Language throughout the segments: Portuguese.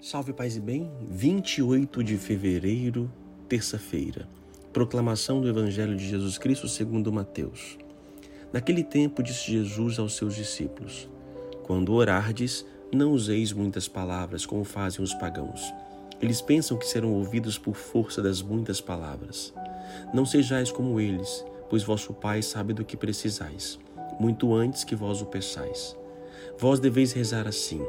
Salve Paz e Bem, 28 de fevereiro, terça-feira. Proclamação do Evangelho de Jesus Cristo segundo Mateus. Naquele tempo disse Jesus aos seus discípulos: Quando orardes, não useis muitas palavras como fazem os pagãos. Eles pensam que serão ouvidos por força das muitas palavras. Não sejais como eles, pois vosso Pai sabe do que precisais, muito antes que vós o peçais. Vós deveis rezar assim: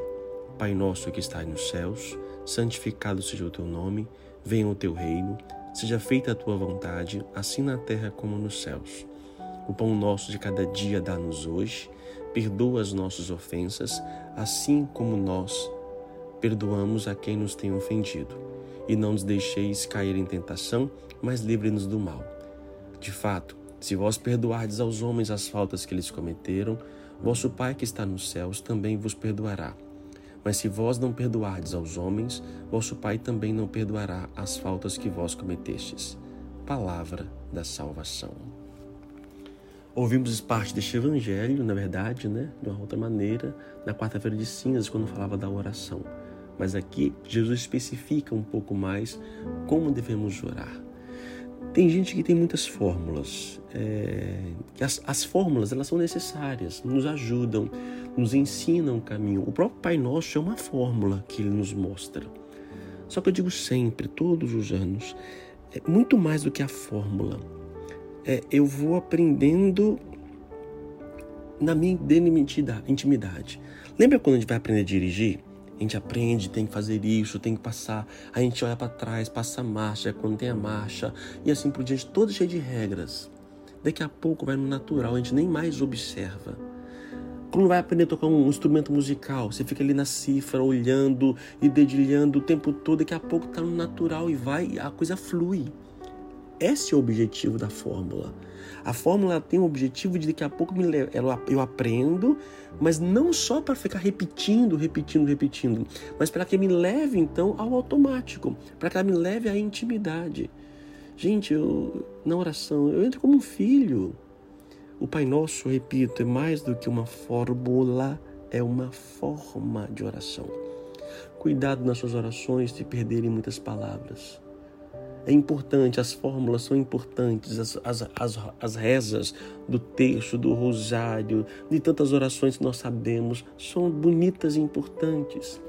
Pai nosso que estás nos céus, santificado seja o teu nome, venha o teu reino, seja feita a tua vontade, assim na terra como nos céus. O pão nosso de cada dia dá-nos hoje, perdoa as nossas ofensas, assim como nós perdoamos a quem nos tem ofendido. E não nos deixeis cair em tentação, mas livre-nos do mal. De fato, se vós perdoardes aos homens as faltas que eles cometeram, vosso Pai que está nos céus também vos perdoará. Mas se vós não perdoardes aos homens, vosso Pai também não perdoará as faltas que vós cometestes. Palavra da salvação. Ouvimos parte deste evangelho, na verdade, né, de uma outra maneira, na quarta-feira de cinzas, quando falava da oração. Mas aqui Jesus especifica um pouco mais como devemos orar. Tem gente que tem muitas fórmulas. É, as, as fórmulas elas são necessárias, nos ajudam, nos ensinam o caminho. O próprio Pai Nosso é uma fórmula que ele nos mostra. Só que eu digo sempre, todos os anos, é muito mais do que a fórmula. É, eu vou aprendendo na minha intimidade. Lembra quando a gente vai aprender a dirigir? A gente aprende, tem que fazer isso, tem que passar. A gente olha para trás, passa a marcha, quando tem a marcha, e assim por diante, todo cheio de regras. Daqui a pouco vai no natural, a gente nem mais observa. Quando vai aprender a tocar um instrumento musical, você fica ali na cifra, olhando e dedilhando o tempo todo, daqui a pouco está no natural e vai, a coisa flui. Esse é o objetivo da fórmula. A fórmula tem o objetivo de daqui a pouco eu aprendo, mas não só para ficar repetindo, repetindo, repetindo, mas para que me leve então ao automático, para que ela me leve à intimidade. Gente, eu, na oração, eu entro como um filho. O Pai Nosso, repito, é mais do que uma fórmula, é uma forma de oração. Cuidado nas suas orações de perderem muitas palavras. É importante, as fórmulas são importantes, as, as, as, as rezas do texto, do rosário, de tantas orações que nós sabemos, são bonitas e importantes.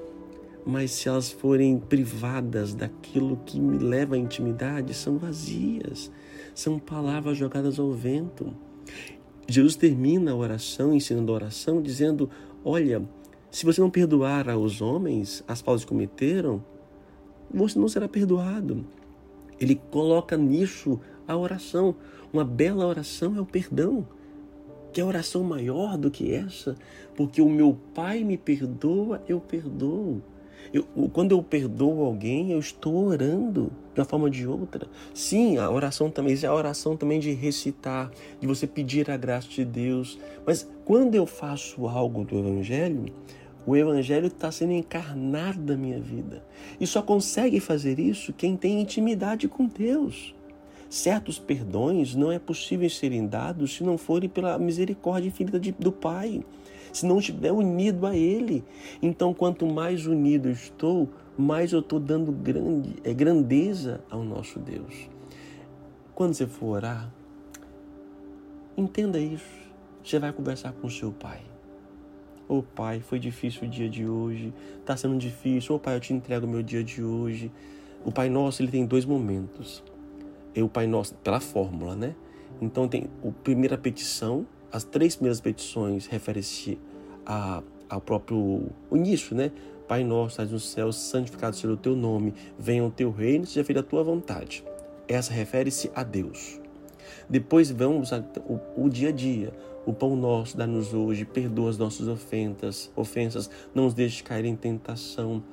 Mas se elas forem privadas daquilo que me leva à intimidade, são vazias, são palavras jogadas ao vento. Jesus termina a oração, ensinando a oração, dizendo: Olha, se você não perdoar aos homens as faltas que cometeram, você não será perdoado. Ele coloca nisso a oração. Uma bela oração é o perdão. Que é oração maior do que essa? Porque o meu Pai me perdoa, eu perdoo. Eu, quando eu perdoo alguém, eu estou orando de uma forma ou de outra. Sim, a oração também, é a oração também de recitar, de você pedir a graça de Deus. Mas quando eu faço algo do Evangelho, o Evangelho está sendo encarnado na minha vida. E só consegue fazer isso quem tem intimidade com Deus. Certos perdões não é possível serem dados se não forem pela misericórdia infinita do Pai, se não estiver unido a Ele. Então, quanto mais unido estou, mais eu estou dando grande, é, grandeza ao nosso Deus. Quando você for orar, entenda isso. Você vai conversar com o seu Pai. Oh, Pai, foi difícil o dia de hoje, está sendo difícil. Oh, Pai, eu te entrego o meu dia de hoje. O Pai Nosso, ele tem dois momentos. E o Pai Nosso, pela fórmula, né? Então tem a primeira petição, as três primeiras petições referem-se ao próprio início, né? Pai nosso, estás no céu, santificado seja o teu nome, venha o teu reino, seja feita a tua vontade. Essa refere-se a Deus. Depois vamos ao dia a dia. O pão nosso dá-nos hoje, perdoa as nossas ofensas, ofensas, não nos deixe cair em tentação.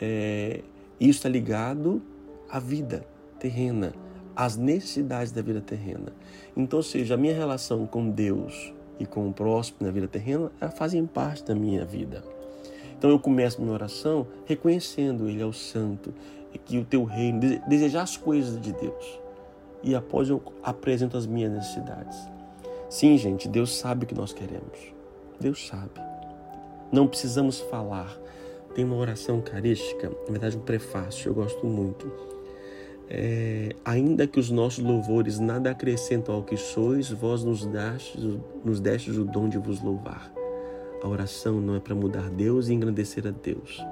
É, isso está ligado à vida terrena, às necessidades da vida terrena. Então, ou seja, a minha relação com Deus e com o próximo na vida terrena fazem parte da minha vida. Então eu começo minha oração reconhecendo Ele é o Santo, que o teu reino, desejar as coisas de Deus. E após eu apresento as minhas necessidades. Sim, gente, Deus sabe o que nós queremos. Deus sabe. Não precisamos falar. tem uma oração carística, na verdade um prefácio, eu gosto muito. É, ainda que os nossos louvores nada acrescentam ao que sois, vós nos dastes, nos destes o dom de vos louvar. A oração não é para mudar Deus e engrandecer a Deus.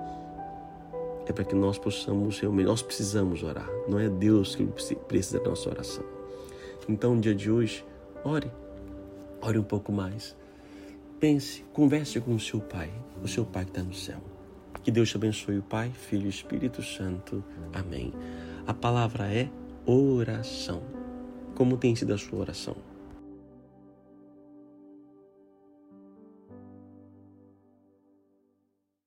É para que nós possamos realmente, nós precisamos orar. Não é Deus que precisa da nossa oração. Então, no dia de hoje, ore. Ore um pouco mais. Pense, converse com o seu Pai, o seu Pai que está no céu. Que Deus te abençoe, o Pai, Filho e Espírito Santo. Amém. A palavra é oração. Como tem sido a sua oração?